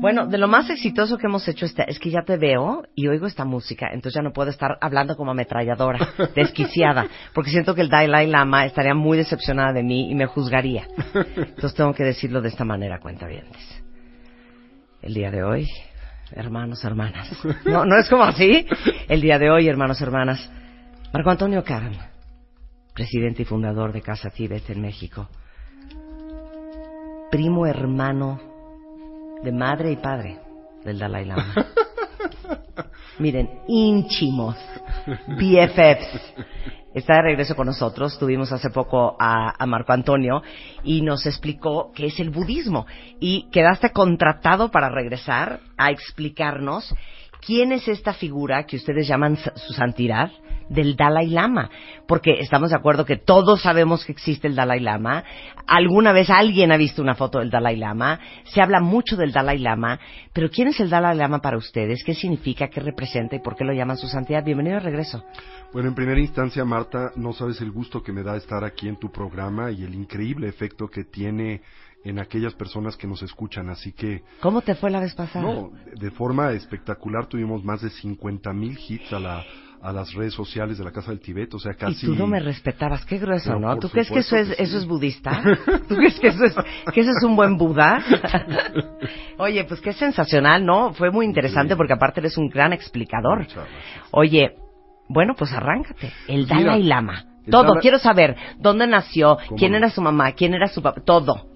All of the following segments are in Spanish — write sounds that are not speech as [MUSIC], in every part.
Bueno, de lo más exitoso que hemos hecho esta- es que ya te veo y oigo esta música, entonces ya no puedo estar hablando como ametralladora, [LAUGHS] desquiciada, porque siento que el Dalai Lama estaría muy decepcionada de mí y me juzgaría. Entonces tengo que decirlo de esta manera, cuenta El día de hoy, hermanos, hermanas. No, no es como así. El día de hoy, hermanos, hermanas. Marco Antonio Karam, presidente y fundador de Casa Tíbet en México. Primo hermano de madre y padre del Dalai Lama. [LAUGHS] Miren, ínchimos, BFFs. Está de regreso con nosotros. Tuvimos hace poco a, a Marco Antonio y nos explicó qué es el budismo. Y quedaste contratado para regresar a explicarnos quién es esta figura que ustedes llaman su santidad del Dalai Lama. Porque estamos de acuerdo que todos sabemos que existe el Dalai Lama. Alguna vez alguien ha visto una foto del Dalai Lama. Se habla mucho del Dalai Lama. Pero ¿quién es el Dalai Lama para ustedes? ¿Qué significa? ¿Qué representa? ¿Y por qué lo llaman su santidad? Bienvenido de regreso. Bueno, en primera instancia, Marta, no sabes el gusto que me da estar aquí en tu programa y el increíble efecto que tiene en aquellas personas que nos escuchan. Así que, ¿Cómo te fue la vez pasada? no, de forma espectacular tuvimos más de 50 mil hits a, la, a las redes sociales de la Casa del Tibet, o sea, Y casi... tú no me respetabas, qué grueso, Pero ¿no? ¿Tú crees que eso es, que eso es budista? ¿Tú crees que eso es, que eso es un buen Buda? [LAUGHS] Oye, pues qué sensacional, ¿no? Fue muy interesante Sí. porque aparte eres un gran explicador. Oye, bueno, pues arráncate. El Mira, Dalai Lama. el Todo, Dalai- quiero saber dónde nació, ¿Cómo quién era su mamá, quién era su papá, todo.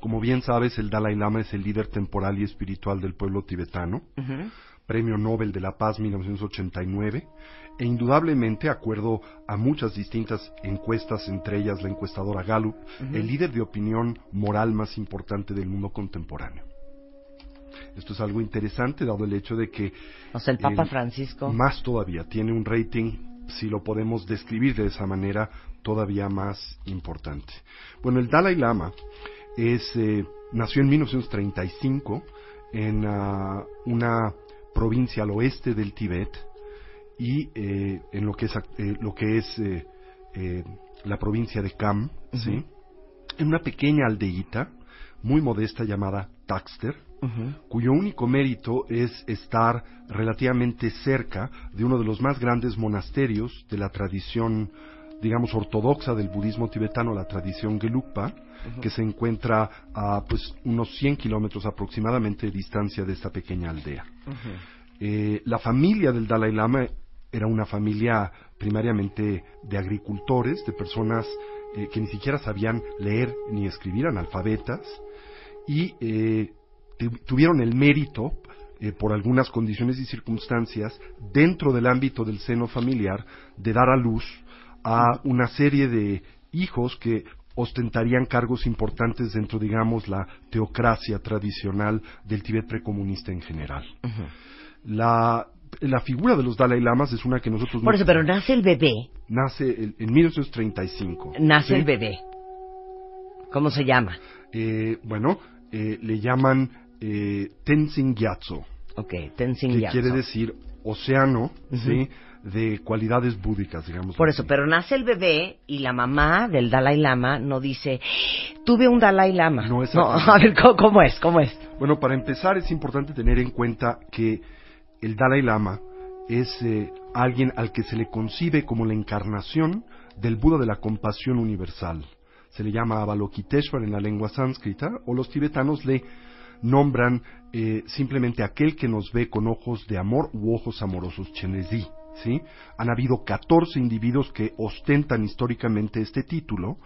Como bien sabes, el Dalai Lama es el líder temporal y espiritual del pueblo tibetano. Ujú. Premio Nobel de la Paz 1989, e indudablemente, acuerdo a muchas distintas encuestas, entre ellas la encuestadora Gallup, el líder de opinión moral más importante del mundo contemporáneo. Esto es algo interesante, dado el hecho de que O sea, el Papa Eh, Francisco. más todavía tiene un rating, si lo podemos describir de esa manera, todavía más importante. Bueno, el Dalai Lama es, eh, nació en 1935 en ah, una provincia al oeste del Tíbet y eh, en lo que es, eh, lo que es eh, eh, la provincia de Kham, ¿sí? en una pequeña aldeíta muy modesta llamada Taxter, cuyo único mérito es estar relativamente cerca de uno de los más grandes monasterios de la tradición, digamos, ortodoxa del budismo tibetano, la tradición Gelugpa, que se encuentra a pues unos 100 kilómetros aproximadamente de distancia de esta pequeña aldea. Eh, la familia del Dalai Lama era una familia primariamente de agricultores, de personas eh, que ni siquiera sabían leer ni escribir, analfabetas, y eh, tu- tuvieron el mérito, eh, por algunas condiciones y circunstancias, dentro del ámbito del seno familiar, de dar a luz a una serie de hijos que ostentarían cargos importantes dentro, digamos, la teocracia tradicional del Tíbet precomunista en general. La, la figura de los Dalai Lamas es una que nosotros... Por no- eso, pero nace el bebé, Nace el- en 1935. nace ¿sí? el bebé. ¿Cómo se llama? Eh, bueno, eh, le llaman eh, Tenzin Gyatso, Ok, Tenzin que Gyatso. quiere decir océano. ¿sí? De cualidades búdicas, digamos. Por así. eso, pero nace el bebé y la mamá del Dalai Lama no dice, tuve un Dalai Lama. No, exactamente. [LAUGHS] a ver, ¿cómo, cómo es? ¿Cómo es? Bueno, para empezar es importante tener en cuenta que el Dalai Lama es eh, alguien al que se le concibe como la encarnación del Buda de la compasión universal. Se le llama Avalokiteshvara en la lengua sánscrita, o los tibetanos le nombran eh, simplemente aquel que nos ve con ojos de amor u ojos amorosos, Chenezi. ¿Sí? Han habido 14 individuos que ostentan históricamente este título,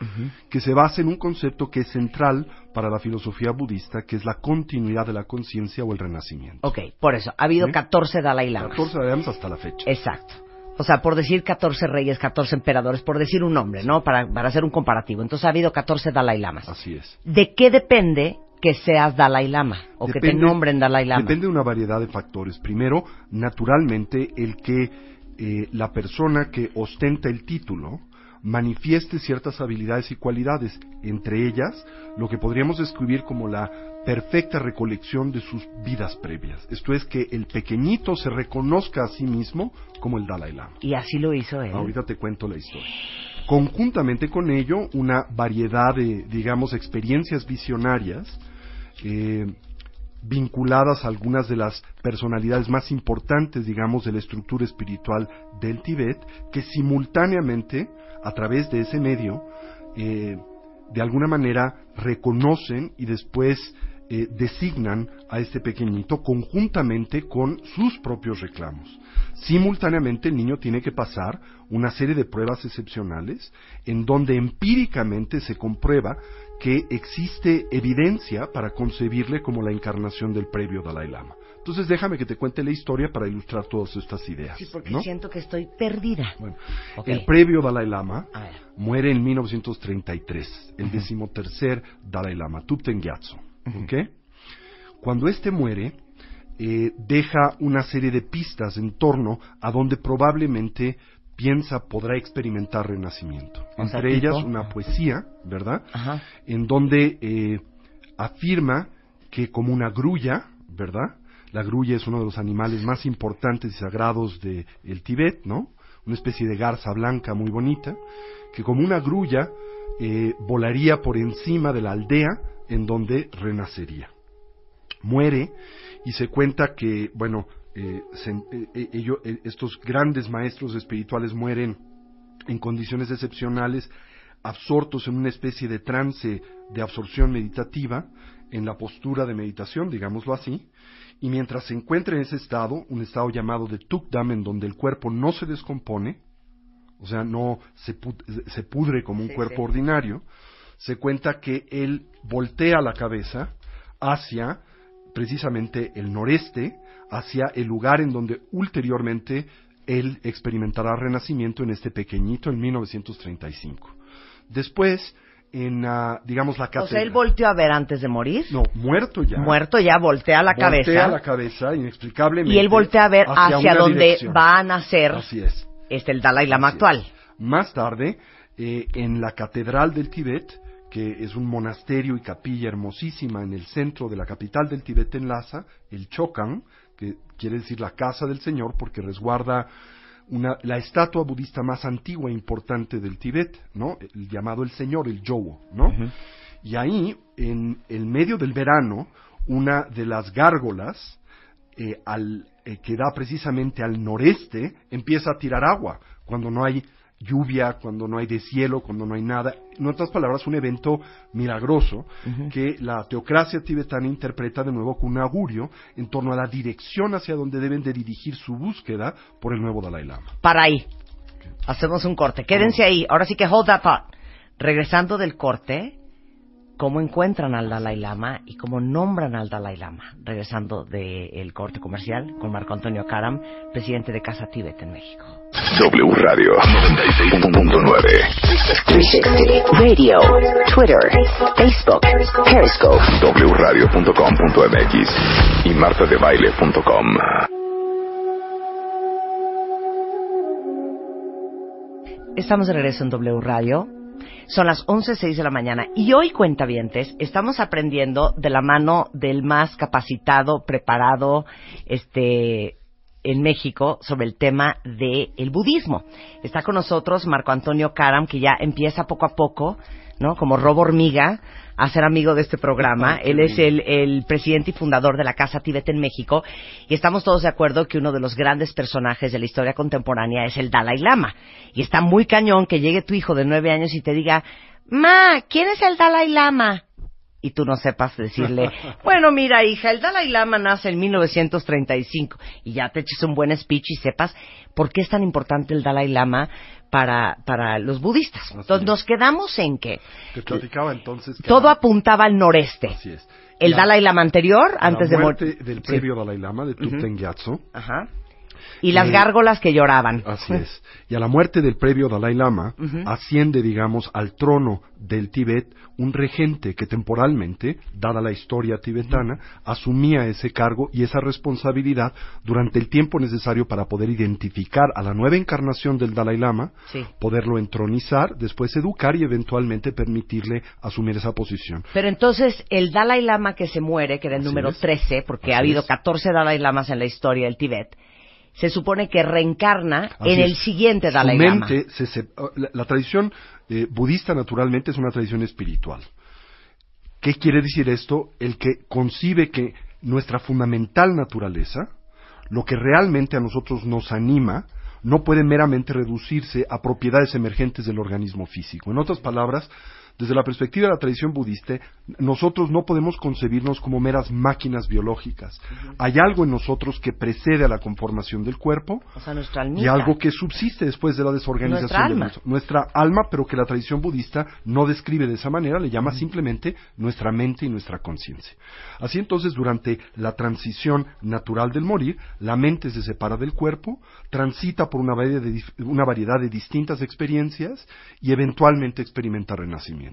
que se basa en un concepto que es central para la filosofía budista, que es la continuidad de la conciencia o el renacimiento. Ok, por eso, ha habido ¿Sí? 14 Dalai Lamas. 14 años hasta la fecha. Exacto. O sea, por decir 14 reyes, 14 emperadores, por decir un nombre, ¿no? Para, para hacer un comparativo. Entonces ha habido 14 Dalai Lamas. Así es. ¿De qué depende que seas Dalai Lama? O que te Depende- nombren Dalai Lama. Depende de una variedad de factores. Primero, naturalmente, el que eh, la persona que ostenta el título manifieste ciertas habilidades y cualidades, entre ellas lo que podríamos describir como la perfecta recolección de sus vidas previas. Esto es que el pequeñito se reconozca a sí mismo como el Dalai Lama. Y así lo hizo él. Ahorita te cuento la historia. Conjuntamente con ello, una variedad de, digamos, experiencias visionarias, eh, vinculadas a algunas de las personalidades más importantes, digamos, de la estructura espiritual del Tíbet, que simultáneamente, a través de ese medio, eh, de alguna manera reconocen y después eh, designan a este pequeñito conjuntamente con sus propios reclamos. Simultáneamente el niño tiene que pasar una serie de pruebas excepcionales en donde empíricamente se comprueba que existe evidencia para concebirle como la encarnación del previo Dalai Lama. Entonces déjame que te cuente la historia para ilustrar todas estas ideas. Sí, porque ¿no? siento que estoy perdida. Bueno, el previo Dalai Lama muere en 1933, el decimotercer Dalai Lama, Tupten Gyatso. ¿ok? Cuando este muere, eh, deja una serie de pistas en torno a donde probablemente piensa podrá experimentar renacimiento. O sea, Entre ellas una poesía, ¿verdad? Ajá. en donde eh, afirma que como una grulla, ¿verdad? La grulla es uno de los animales más importantes y sagrados del el Tíbet, ¿no? Una especie de garza blanca muy bonita, que como una grulla eh, volaría por encima de la aldea en donde renacería. Muere y se cuenta que, bueno, eh, se- eh, eh, eh, estos grandes maestros espirituales mueren en condiciones excepcionales, absortos en una especie de trance de absorción meditativa, en la postura de meditación, digámoslo así, y mientras se encuentra en ese estado, un estado llamado de Tukdam, en donde el cuerpo no se descompone, o sea, no se, se pudre como un Sí, cuerpo sí. ordinario, se cuenta que él voltea la cabeza hacia precisamente el noreste, hacia el lugar en donde ulteriormente él experimentará renacimiento en este pequeñito en 1935. Después, en, ah, digamos, la O sea, catedral. él volteó a ver antes de morir. No, muerto ya. Muerto ya, voltea la Voltea cabeza. la cabeza, inexplicablemente. y él voltea a ver hacia, una donde dirección. va a nacer Así es. este, el Dalai Lama Así actual. es. Más tarde, eh, en la Catedral del Tíbet, que es un monasterio y capilla hermosísima en el centro de la capital del Tíbet en Lhasa, el Chokan, que quiere decir la casa del Señor, porque resguarda una, la estatua budista más antigua e importante del Tíbet, ¿no? El llamado el Señor, el Yowo, ¿no? Y ahí, en el medio del verano, una de las gárgolas eh, al, eh, que da precisamente al noreste empieza a tirar agua cuando no hay lluvia, cuando no hay deshielo, cuando no hay nada. En otras palabras, un evento milagroso que la teocracia tibetana interpreta de nuevo con un augurio en torno a la dirección hacia donde deben de dirigir su búsqueda por el nuevo Dalai Lama. Para ahí. Hacemos un corte. Quédense ahí. Ahora sí que hold that thought. Regresando del corte, ¿cómo encuentran al Dalai Lama y cómo nombran al Dalai Lama? Regresando del corte comercial con Marco Antonio Karam, presidente de Casa Tíbet en México. W Radio 96.9. 360 Radio, Twitter, Facebook, Periscope. wradio.com.mx y martadebaile.com. Estamos de regreso en W Radio. Son las 11.06 de la mañana. Y hoy, cuentavientes, estamos aprendiendo de la mano del más capacitado, preparado, este, en México sobre el tema del el budismo. Está con nosotros Marco Antonio Karam, que ya empieza poco a poco, ¿no? Como robo hormiga, a ser amigo de este programa. Él es el, el presidente y fundador de la Casa Tíbet en México y estamos todos de acuerdo que uno de los grandes personajes de la historia contemporánea es el Dalai Lama. Y está muy cañón que llegue tu hijo de nueve años y te diga, Ma, ¿quién es el Dalai Lama? Y tú no sepas decirle, [LAUGHS] bueno, mira, hija, el Dalai Lama nace en 1935 y ya te eches un buen speech y sepas por qué es tan importante el Dalai Lama para, para los budistas. Así Entonces es. nos quedamos en que platicaba entonces que todo la- apuntaba al noreste. Así es. El La- Dalai Lama anterior, la antes de muerte morir. del previo Dalai Lama de Tupten Gyatso, Ajá. Y las Eh, gárgolas que lloraban. Así es. Y a la muerte del previo Dalai Lama, asciende, digamos, al trono del Tíbet un regente que temporalmente, dada la historia tibetana, asumía ese cargo y esa responsabilidad durante el tiempo necesario para poder identificar a la nueva encarnación del Dalai Lama, Sí. poderlo entronizar, después educar y eventualmente permitirle asumir esa posición. Pero entonces el Dalai Lama que se muere, que era el Así número es. 13, porque Así ha habido es. 14 Dalai Lamas en la historia del Tíbet, se supone que reencarna Así en es. el siguiente Su Dalai Lama. mente se sep- la, la tradición eh, budista naturalmente es una tradición espiritual. ¿Qué quiere decir esto? El que concibe que nuestra fundamental naturaleza, lo que realmente a nosotros nos anima, no puede meramente reducirse a propiedades emergentes del organismo físico. En otras palabras, desde la perspectiva de la tradición budista, nosotros no podemos concebirnos como meras máquinas biológicas. Hay algo en nosotros que precede a la conformación del cuerpo O sea, y algo que subsiste después de la desorganización Nuestra de alma. nuestro- nuestra alma, pero que la tradición budista no describe de esa manera, le llama simplemente nuestra mente y nuestra conciencia. Así entonces, durante la transición natural del morir, la mente se separa del cuerpo, transita por una variedad de, una variedad de distintas experiencias y eventualmente experimenta renacimiento.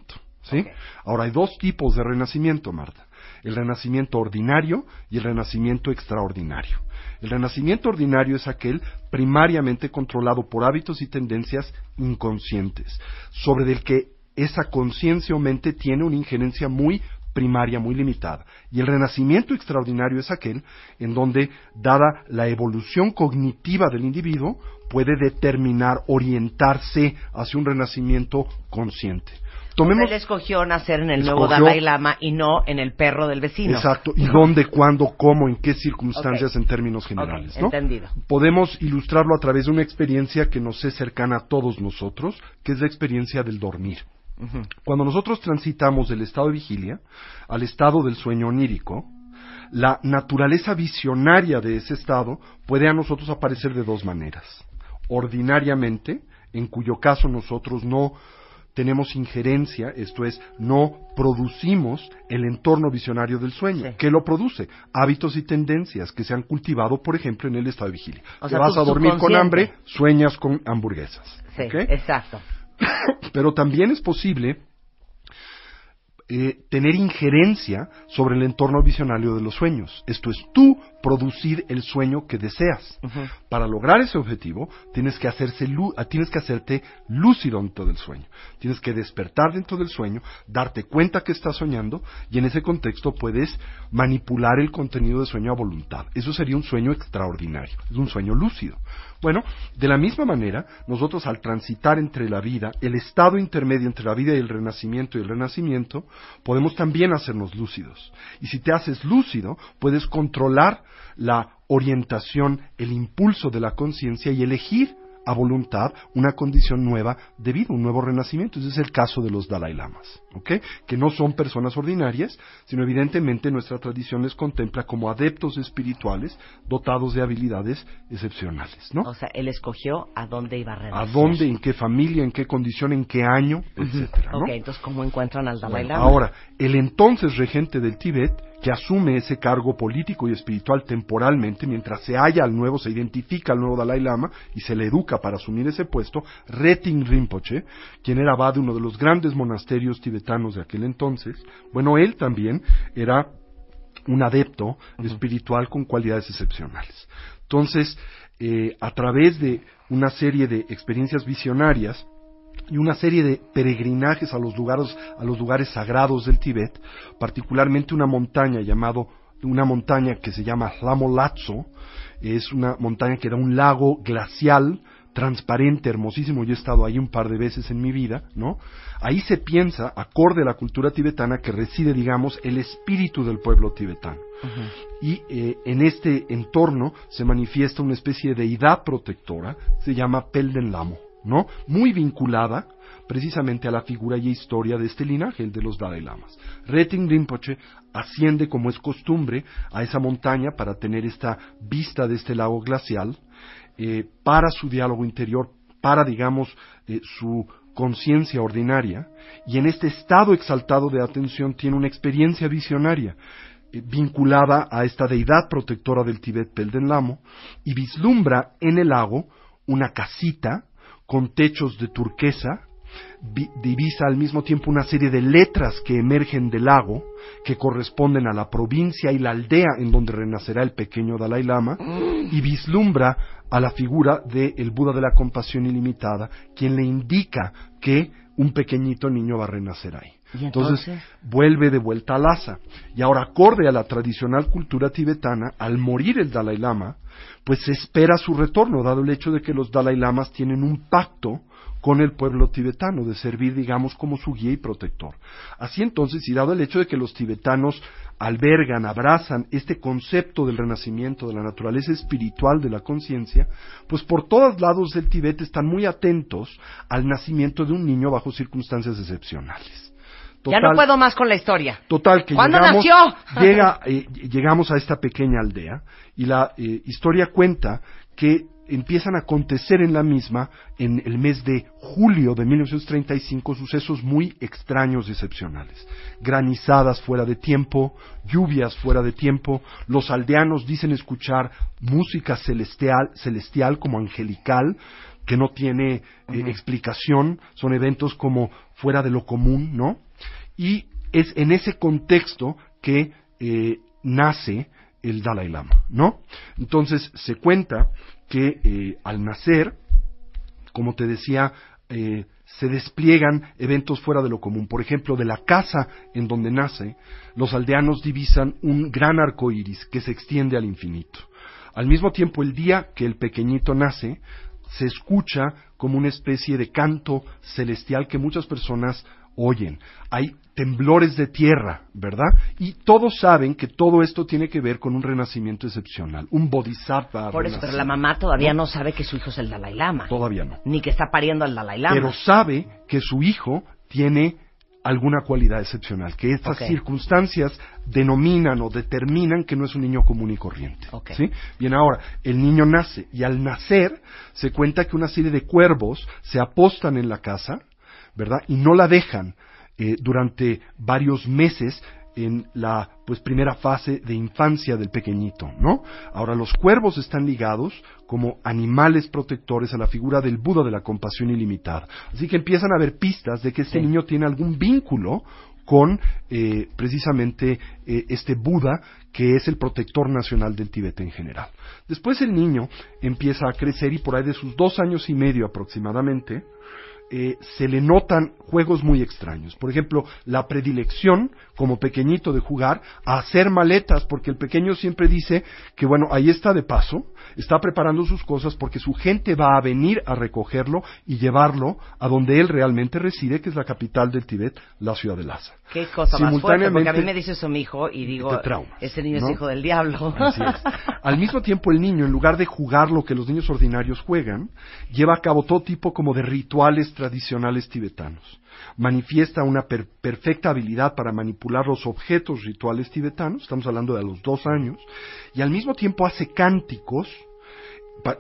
Ahora, hay dos tipos de renacimiento, Marta. El renacimiento ordinario y el renacimiento extraordinario. El renacimiento ordinario es aquel primariamente controlado por hábitos y tendencias inconscientes, sobre el que esa conciencia o mente tiene una injerencia muy primaria, muy limitada. Y el renacimiento extraordinario es aquel en donde, dada la evolución cognitiva del individuo, puede determinar, orientarse hacia un renacimiento consciente. Tomemos Él escogió nacer en el nuevo Dalai Lama y no en el perro del vecino. Exacto. ¿Y dónde, cuándo, cómo, en qué circunstancias en términos generales? Entendido. Podemos ilustrarlo a través de una experiencia que nos es cercana a todos nosotros, que es la experiencia del dormir. Cuando nosotros transitamos del estado de vigilia al estado del sueño onírico, la naturaleza visionaria de ese estado puede a nosotros aparecer de dos maneras. Ordinariamente, en cuyo caso nosotros no tenemos injerencia, esto es, no producimos el entorno visionario del sueño. Sí. ¿Qué lo produce? Hábitos y tendencias que se han cultivado, por ejemplo, en el estado de vigilia. O Te sea, vas a dormir con hambre, sueñas con hamburguesas. Sí, exacto. [LAUGHS] pero también es posible eh, tener injerencia sobre el entorno visionario de los sueños. Esto es, tú producir el sueño que deseas. Para lograr ese objetivo, tienes que, hacerse ah, tienes que hacerte lúcido dentro del sueño. Tienes que despertar dentro del sueño, darte cuenta que estás soñando y en ese contexto puedes manipular el contenido del sueño a voluntad. Eso sería un sueño extraordinario, es un sueño lúcido. Bueno, de la misma manera, nosotros al transitar entre la vida, el estado intermedio entre la vida y el renacimiento y el renacimiento, podemos también hacernos lúcidos. Y si te haces lúcido, puedes controlar la orientación, el impulso de la conciencia y elegir a voluntad una condición nueva de vida, un nuevo renacimiento. Ese es el caso de los Dalai Lamas, ¿ok? Que no son personas ordinarias, sino evidentemente nuestra tradición les contempla como adeptos espirituales dotados de habilidades excepcionales, ¿no? O sea, él escogió a dónde iba a ¿A renacer. dónde, en qué familia, en qué condición, en qué año, etcétera, ¿no? Ok, entonces, ¿cómo encuentran al Dalai Lama? ahora, el entonces regente del Tíbet, que asume ese cargo político y espiritual temporalmente, mientras se halla al nuevo, se identifica al nuevo Dalai Lama y se le educa para asumir ese puesto, Retin Rinpoche, quien era abad de uno de los grandes monasterios tibetanos de aquel entonces, bueno, él también era un adepto espiritual con cualidades excepcionales. Entonces, eh, a través de una serie de experiencias visionarias, y una serie de peregrinajes a los lugares, a los lugares sagrados del Tíbet, particularmente una montaña llamado, una montaña que se llama Lamolazo, es una montaña que da un lago glacial, transparente, hermosísimo, yo he estado ahí un par de veces en mi vida, ¿no? Ahí se piensa, acorde a la cultura tibetana, que reside, digamos, el espíritu del pueblo tibetano. Y eh, en este entorno se manifiesta una especie de deidad protectora, se llama Pelden Lamo, ¿no? Muy vinculada precisamente a la figura y historia de este linaje, el de los Dalai Lamas. Retin Rinpoche asciende, como es costumbre, a esa montaña para tener esta vista de este lago glacial, eh, para su diálogo interior, para, digamos, eh, su conciencia ordinaria, y en este estado exaltado de atención tiene una experiencia visionaria eh, vinculada a esta deidad protectora del Tíbet Pelden Lamo, y vislumbra en el lago una casita con techos de turquesa, divisa al mismo tiempo una serie de letras que emergen del lago, que corresponden a la provincia y la aldea en donde renacerá el pequeño Dalai Lama, y vislumbra a la figura del Buda de la compasión ilimitada, quien le indica que un pequeñito niño va a renacer ahí. ¿Y entonces? vuelve de vuelta a Lhasa. Y ahora, acorde a la tradicional cultura tibetana, al morir el Dalai Lama, pues se espera su retorno, dado el hecho de que los Dalai Lamas tienen un pacto con el pueblo tibetano, de servir, digamos, como su guía y protector. Así entonces, y dado el hecho de que los tibetanos albergan, abrazan este concepto del renacimiento, de la naturaleza espiritual de la conciencia, pues por todos lados del Tibet están muy atentos al nacimiento de un niño bajo circunstancias excepcionales. ya no puedo más con la historia. Total, que ¿Cuándo llegamos, nació? [LAUGHS] llega, eh, llegamos a esta pequeña aldea y la eh, historia cuenta que empiezan a acontecer en la misma, en el mes de julio de 1935, sucesos muy extraños y excepcionales. Granizadas fuera de tiempo, lluvias fuera de tiempo, los aldeanos dicen escuchar música celestial, celestial como angelical, que no tiene eh, explicación, son eventos como fuera de lo común, ¿no? Y es en ese contexto que eh, nace el Dalai Lama, ¿no? Entonces se cuenta que eh, al nacer, como te decía, eh, se despliegan eventos fuera de lo común. Por ejemplo, de la casa en donde nace, los aldeanos divisan un gran arco iris que se extiende al infinito. Al mismo tiempo, el día que el pequeñito nace, se escucha como una especie de canto celestial que muchas personas oyen. Hay temblores de tierra, ¿verdad? Y todos saben que todo esto tiene que ver con un renacimiento excepcional, un bodhisattva. Por eso, pero la mamá todavía no, sabe que su hijo es el Dalai Lama. Todavía no. Ni que está pariendo al Dalai Lama. Pero sabe que su hijo tiene alguna cualidad excepcional, que estas circunstancias denominan o determinan que no es un niño común y corriente. Ok. ¿sí? Bien, ahora, el niño nace y al nacer se cuenta que una serie de cuervos se apostan en la casa, ¿verdad? Y no la dejan eh, durante varios meses en la pues primera fase de infancia del pequeñito, ¿no? Ahora los cuervos están ligados como animales protectores a la figura del Buda de la compasión ilimitada. Así que empiezan a haber pistas de que este Sí. niño tiene algún vínculo con eh, precisamente eh, este Buda que es el protector nacional del Tíbet en general. Después el niño empieza a crecer y por ahí de sus dos años y medio aproximadamente eh, se le notan juegos muy extraños. Por ejemplo, la predilección, como pequeñito, de jugar a hacer maletas, porque el pequeño siempre dice que, bueno, ahí está de paso, está preparando sus cosas porque su gente va a venir a recogerlo y llevarlo a donde él realmente reside, que es la capital del Tíbet, la ciudad de Lhasa. Qué cosa más fuerte, porque a mí me dice eso mi hijo y digo, traumas, ese niño ¿no? es hijo del diablo. Así es. [LAUGHS] Al mismo tiempo, el niño, en lugar de jugar lo que los niños ordinarios juegan, lleva a cabo todo tipo como de rituales tradicionales tibetanos. Manifiesta una per- perfecta habilidad para manipular los objetos rituales tibetanos, estamos hablando de a los dos años, y al mismo tiempo hace cánticos.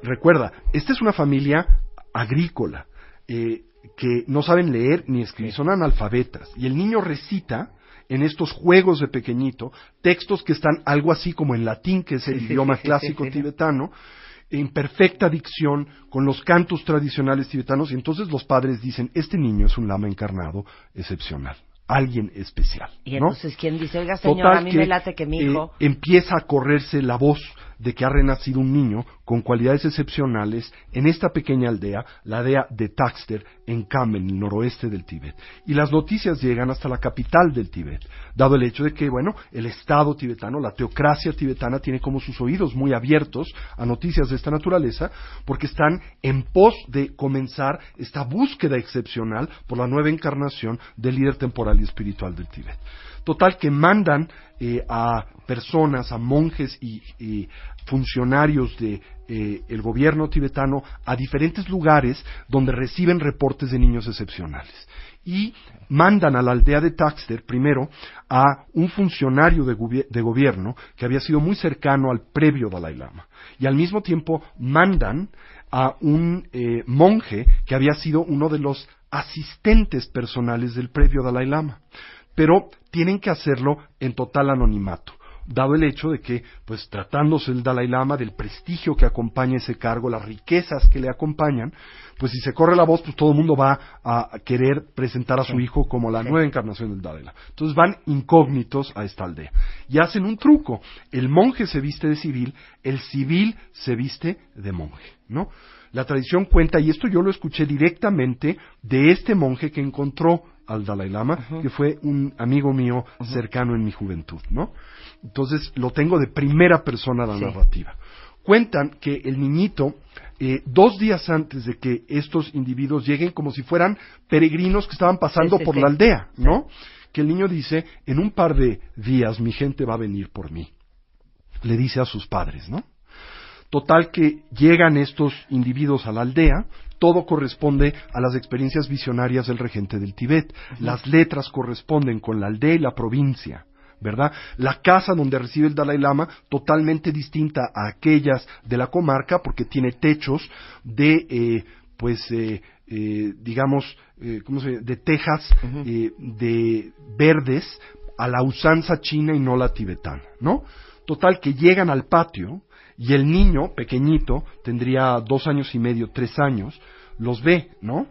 Recuerda, esta es una familia agrícola, eh, que no saben leer ni escribir, son analfabetas, y el niño recita en estos juegos de pequeñito textos que están algo así como en latín, que es el idioma clásico tibetano, en perfecta dicción, con los cantos tradicionales tibetanos, y entonces los padres dicen, este niño es un lama encarnado excepcional, alguien especial. Y ¿no? entonces, ¿quién dice, oiga, señor, Total a mí me late que mi eh, hijo... empieza a correrse la voz de que ha renacido un niño con cualidades excepcionales en esta pequeña aldea, la aldea de Taxter, en Kham, en el noroeste del Tíbet. Y las noticias llegan hasta la capital del Tíbet, dado el hecho de que, bueno, el Estado tibetano, la teocracia tibetana tiene como sus oídos muy abiertos a noticias de esta naturaleza, porque están en pos de comenzar esta búsqueda excepcional por la nueva encarnación del líder temporal y espiritual del Tíbet. Total que mandan eh, a personas, a monjes y, funcionarios de eh, el gobierno tibetano a diferentes lugares donde reciben reportes de niños excepcionales. Y mandan a la aldea de Taxter primero a un funcionario de gobierno que había sido muy cercano al previo Dalai Lama. Y al mismo tiempo mandan a un eh, monje que había sido uno de los asistentes personales del previo Dalai Lama pero tienen que hacerlo en total anonimato, dado el hecho de que, pues tratándose el Dalai Lama, del prestigio que acompaña ese cargo, las riquezas que le acompañan, pues si se corre la voz, pues todo el mundo va a querer presentar a su hijo como la Sí. nueva encarnación del Dalai Lama. Entonces van incógnitos a esta aldea y hacen un truco. El monje se viste de civil, el civil se viste de monje, ¿no? La tradición cuenta, y esto yo lo escuché directamente de este monje que encontró al Dalai Lama, que fue un amigo mío cercano en mi juventud, ¿no? Entonces lo tengo de primera persona la Sí. narrativa. Cuentan que el niñito, eh, dos días antes de que estos individuos lleguen, como si fueran peregrinos que estaban pasando Sí, sí, por la aldea, ¿no? Que el niño dice, en un par de días mi gente va a venir por mí. Le dice a sus padres, ¿no? Total que llegan estos individuos a la aldea, todo corresponde a las experiencias visionarias del regente del Tíbet. Las letras corresponden con la aldea y la provincia, ¿verdad? La casa donde recibe el Dalai Lama totalmente distinta a aquellas de la comarca porque tiene techos de, eh, pues, eh, eh, digamos, eh, ¿cómo se llama? De tejas eh, de verdes a la usanza china y no la tibetana, ¿no? Total que llegan al patio y el niño pequeñito tendría dos años y medio, tres años, los ve, ¿no?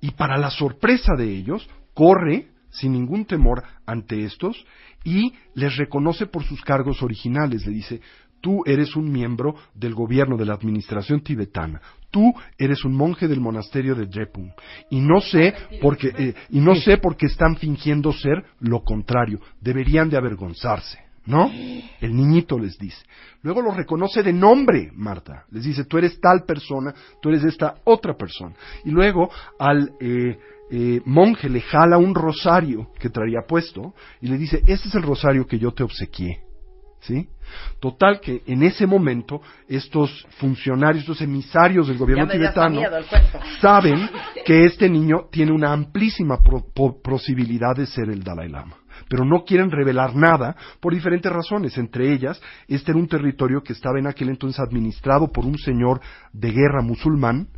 Y para la sorpresa de ellos, corre sin ningún temor ante estos y les reconoce por sus cargos originales. Le dice, tú eres un miembro del gobierno de la administración tibetana. Tú eres un monje del monasterio de Drepung. Y no sé porque, eh, y no sé por qué están fingiendo ser lo contrario. Deberían de avergonzarse. ¿No? El niñito les dice. Luego lo reconoce de nombre, Marta. Les dice, tú eres tal persona, tú eres esta otra persona. Y luego al eh, eh, monje le jala un rosario que traía puesto y le dice, este es el rosario que yo te obsequié. ¿Sí? Total que en ese momento estos funcionarios, estos emisarios del gobierno tibetano saben que este niño tiene una amplísima pro- posibilidad de ser el Dalai Lama. Pero no quieren revelar nada por diferentes razones. Entre ellas, este era un territorio que estaba en aquel entonces administrado por un señor de guerra musulmán,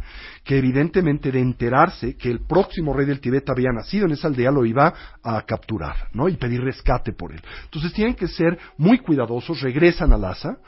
que evidentemente de enterarse que el próximo rey del Tíbet había nacido en esa aldea, lo iba a capturar, ¿no? Y pedir rescate por él. Entonces tienen que ser muy cuidadosos, regresan a Lhasa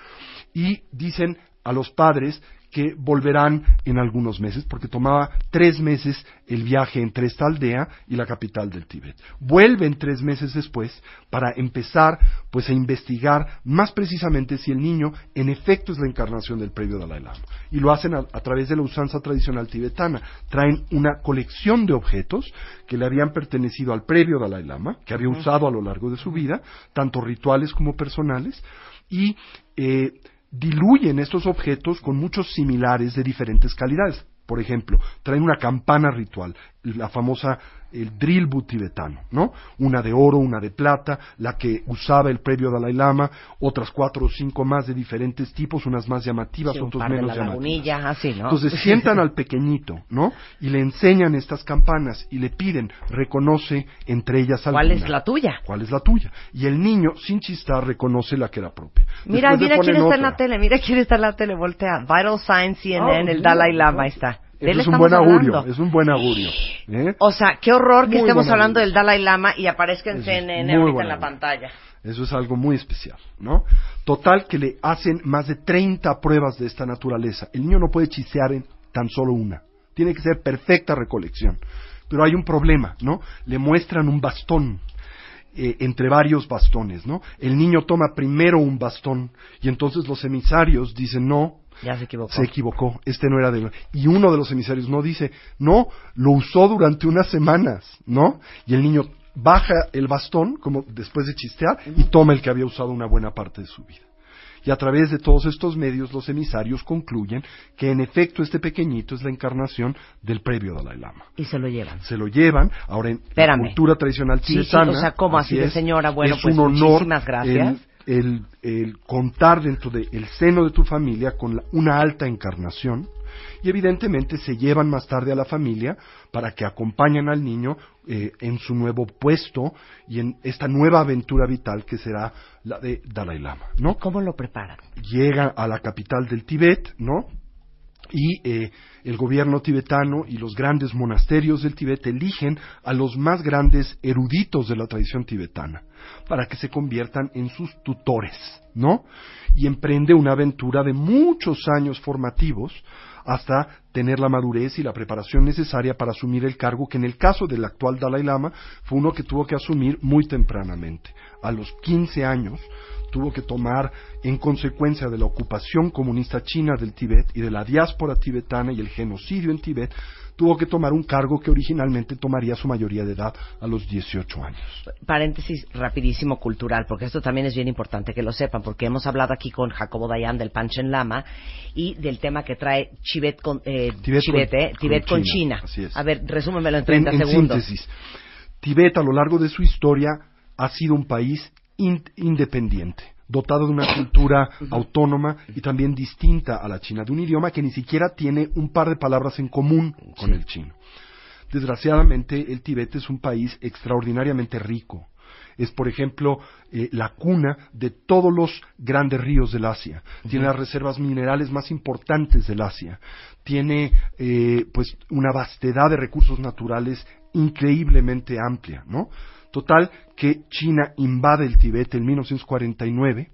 y dicen a los padres que volverán en algunos meses, porque tomaba tres meses el viaje entre esta aldea y la capital del Tíbet. Vuelven tres meses después para empezar pues a investigar más precisamente si el niño en efecto es la encarnación del previo Dalai Lama. Y lo hacen a, a través de la usanza tradicional tibetana. Traen una colección de objetos que le habían pertenecido al previo Dalai Lama, que había usado a lo largo de su vida, tanto rituales como personales, y eh, diluyen estos objetos con muchos similares de diferentes calidades. Por ejemplo, traen una campana ritual, la famosa el drilbu tibetano, ¿no? Una de oro, una de plata, la que usaba el previo Dalai Lama, otras cuatro o cinco más de diferentes tipos, unas más llamativas, Sí, de menos la llamativas. así, ¿no? Entonces [LAUGHS] sientan al pequeñito, ¿no? Y le enseñan estas campanas y le piden, reconoce entre ellas alguna. ¿Cuál es la tuya? ¿Cuál es la tuya? Y el niño, sin chistar, reconoce la que era propia. Mira, Después mira quién está en la tele, mira quién está en la tele, voltea. Vital Signs, CNN, Ah, el Dalai ¿no? Lama, está. Eso es un buen augurio, hablando. es un buen augurio. ¿eh? O sea, qué horror que Muy estemos hablando augurio. del Dalai Lama y aparezca en Eso CNN ahorita en la augurio. pantalla. Eso es algo muy especial, ¿no? Total que le hacen más de 30 pruebas de esta naturaleza. El niño no puede chisear en tan solo una. Tiene que ser perfecta recolección. Pero hay un problema, ¿no? Le muestran un bastón. eh, entre varios bastones, ¿no? El niño toma primero un bastón y entonces los emisarios dicen no, Ya se equivocó. se equivocó, este no era de... Y uno de los emisarios no dice, no, lo usó durante unas semanas, ¿no? Y el niño baja el bastón, como después de chistear, y toma el que había usado una buena parte de su vida. Y a través de todos estos medios, los emisarios concluyen que en efecto este pequeñito es la encarnación del previo Dalai Lama. Y se lo llevan. Se lo llevan, ahora en Espérame. la cultura tradicional Sí, sí, tibetana. o sea, ¿cómo así de es, señora? Bueno, es pues, un honor muchísimas gracias. El, el- el contar dentro del seno de tu familia con la- una alta encarnación y evidentemente se llevan más tarde a la familia para que acompañen al niño eh, en su nuevo puesto y en esta nueva aventura vital que será la de Dalai Lama, ¿no? ¿Cómo lo preparan? llega a la capital del Tíbet, ¿no? Y eh, el gobierno tibetano y los grandes monasterios del Tíbet eligen a los más grandes eruditos de la tradición tibetana para que se conviertan en sus tutores, ¿no? Y emprende una aventura de muchos años formativos hasta tener la madurez y la preparación necesaria para asumir el cargo que en el caso del actual Dalai Lama fue uno que tuvo que asumir muy tempranamente. A los 15 años tuvo que tomar en consecuencia de la ocupación comunista china del Tíbet y de la diáspora tibetana y el genocidio en Tíbet, tuvo que tomar un cargo que originalmente tomaría su mayoría de edad a los 18 años. Paréntesis rapidísimo cultural, porque esto también es bien importante que lo sepan, porque hemos hablado aquí con Jacobo Dayan del Panchen Lama y del tema que trae Tibet con, eh, Tibet con- eh, Tibet China. A ver, resúmemelo en 30 en, en segundos. síntesis, Tibet a lo largo de su historia ha sido un país in- independiente, dotado de una cultura [COUGHS] autónoma y también distinta a la china, de un idioma que ni siquiera tiene un par de palabras en común con Sí. el chino. Desgraciadamente, el Tibet es un país extraordinariamente rico. Es, por ejemplo, eh, la cuna de todos los grandes ríos del Asia. Tiene las reservas minerales más importantes del Asia. Tiene, eh, pues, una vastedad de recursos naturales increíblemente amplia, ¿no? Total, que China invade el Tibet en 1949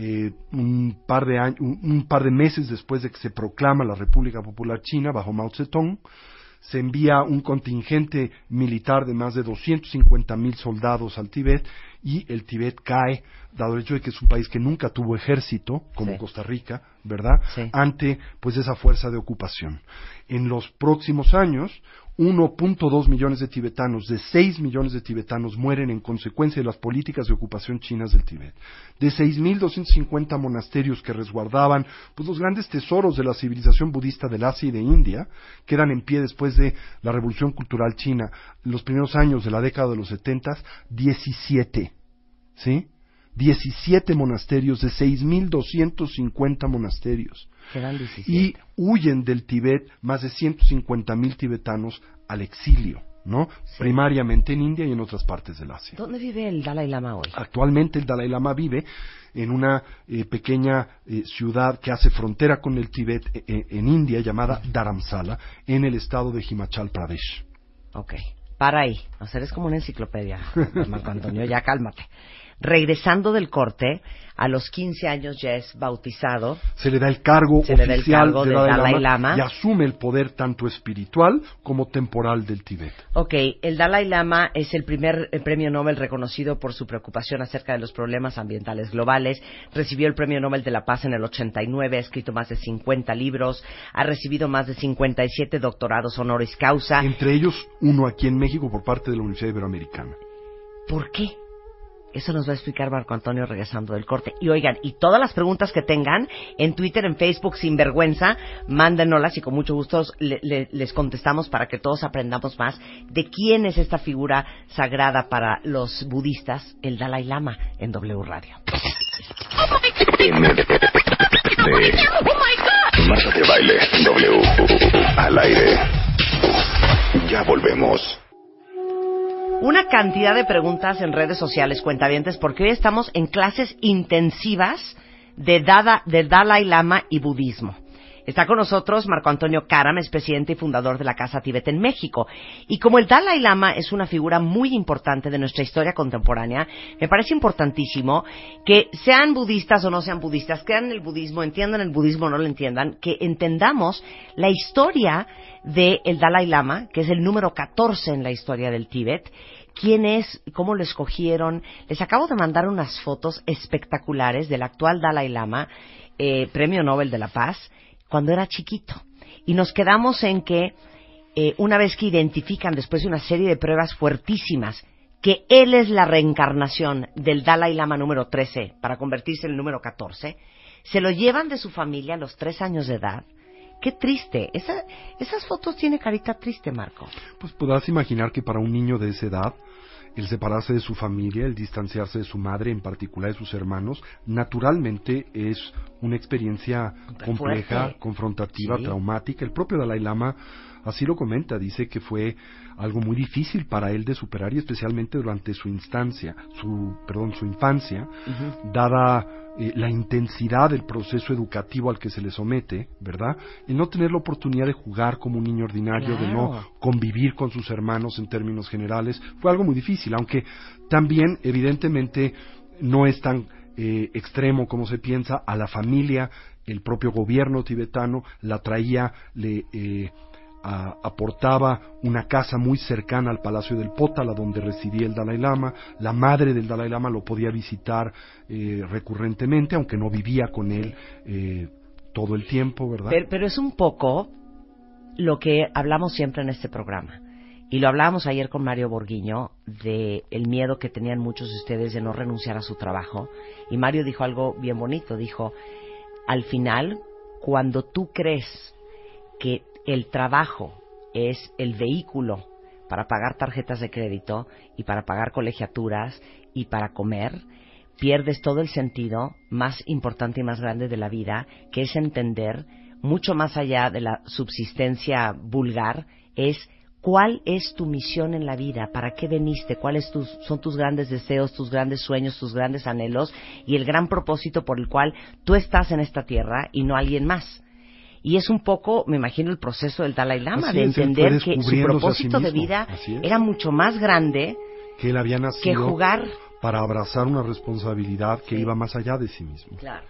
eh, un, par de años, un, un par de meses después de que se proclama la República Popular China bajo Mao Zedong, se envía un contingente militar de más de 250 mil soldados al Tíbet y el Tíbet cae, dado el hecho de que es un país que nunca tuvo ejército, como Sí. Costa Rica, ¿verdad? Sí. Ante pues esa fuerza de ocupación. En los próximos años, 1.2 millones de tibetanos, de 6 millones de tibetanos mueren en consecuencia de las políticas de ocupación chinas del Tíbet. De 6.250 monasterios que resguardaban pues, los grandes tesoros de la civilización budista del Asia y de India, quedan en pie después de la Revolución Cultural China, en los primeros años de la década de los 70, 17. ¿Sí? 17 monasterios de 6.250 monasterios Quedan 17. y huyen del Tíbet más de 150 mil tibetanos al exilio, ¿no? Primariamente en India y en otras partes del Asia. ¿Dónde vive el Dalai Lama hoy? Actualmente el Dalai Lama vive en una eh, pequeña eh, ciudad que hace frontera con el Tíbet eh, en India llamada Dharamsala, en el estado de Himachal Pradesh. Ok, para ahí. O sea, eres como una enciclopedia, Marco Antonio, ya cálmate. Regresando del corte, a los 15 años ya es bautizado. Se le da el cargo Se le da el oficial cargo de de Dalai, Dalai Lama, Lama. y asume el poder tanto espiritual como temporal del Tíbet. Ok, el Dalai Lama es el primer eh, premio Nobel reconocido por su preocupación acerca de los problemas ambientales globales. Recibió el premio Nobel de la Paz en el 89, ha escrito más de 50 libros, ha recibido más de 57 doctorados honoris causa. Entre ellos uno aquí en México por parte de la Universidad Iberoamericana. ¿Por qué? Eso nos va a explicar Marco Antonio regresando del corte. Y oigan, y todas las preguntas que tengan en Twitter, en Facebook, sin vergüenza, mándenoslas y con mucho gusto le- le- les contestamos para que todos aprendamos más de quién es esta figura sagrada para los budistas, el Dalai Lama, en W Radio. Marta de baile W al aire. Ya volvemos. Una cantidad de preguntas en redes sociales, cuentavientes, porque hoy estamos en clases intensivas de, Dada, de Dalai Lama y budismo. Está con nosotros Marco Antonio Karam, es presidente y fundador de la Casa Tíbet en México. Y como el Dalai Lama es una figura muy importante de nuestra historia contemporánea, me parece importantísimo que sean budistas o no sean budistas, crean el budismo, entiendan el budismo o no lo entiendan, que entendamos la historia del el Dalai Lama, que es el número 14 en la historia del Tíbet, quién es, cómo lo escogieron. Les acabo de mandar unas fotos espectaculares del actual Dalai Lama, eh, Premio Nobel de la Paz, cuando era chiquito. Y nos quedamos en que eh, una vez que identifican, después de una serie de pruebas fuertísimas, que él es la reencarnación del Dalai Lama número 13 para convertirse en el número 14, se lo llevan de su familia a los tres años de edad. Qué triste. Esa, esas fotos tiene carita triste, Marco. Pues podrás imaginar que para un niño de esa edad, el separarse de su familia, el distanciarse de su madre, en particular de sus hermanos, naturalmente es una experiencia compleja, confrontativa, Sí. traumática. El propio Dalai Lama así lo comenta, dice que fue algo muy difícil para él de superar y especialmente durante su instancia, su, perdón, su infancia, dada eh, la intensidad del proceso educativo al que se le somete, ¿verdad? El no tener la oportunidad de jugar como un niño ordinario, de no convivir con sus hermanos en términos generales, fue algo muy difícil, aunque también evidentemente no es tan eh, extremo como se piensa, a la familia, el propio gobierno tibetano la traía, le eh, aportaba una casa muy cercana al Palacio del Pótala donde residía el Dalai Lama, la madre del Dalai Lama lo podía visitar eh, recurrentemente, aunque no vivía con él eh, todo el tiempo, ¿verdad? Pero, pero es un poco lo que hablamos siempre en este programa. Y lo hablábamos ayer con Mario Borguiño de el miedo que tenían muchos de ustedes de no renunciar a su trabajo. Y Mario dijo algo bien bonito. Dijo, al final, cuando tú crees que el trabajo es el vehículo para pagar tarjetas de crédito y para pagar colegiaturas y para comer, pierdes todo el sentido más importante y más grande de la vida, que es entender, mucho más allá de la subsistencia vulgar, es cuál es tu misión en la vida, para qué veniste, cuáles tus, son tus grandes deseos, tus grandes sueños, tus grandes anhelos y el gran propósito por el cual tú estás en esta tierra y no alguien más. Y es un poco, me imagino, el proceso del Dalai Lama, Así de es, entender que su a sí propósito de vida era mucho más grande Que él había que nacido jugar. para abrazar una responsabilidad que Sí. iba más allá de sí mismo. Claro.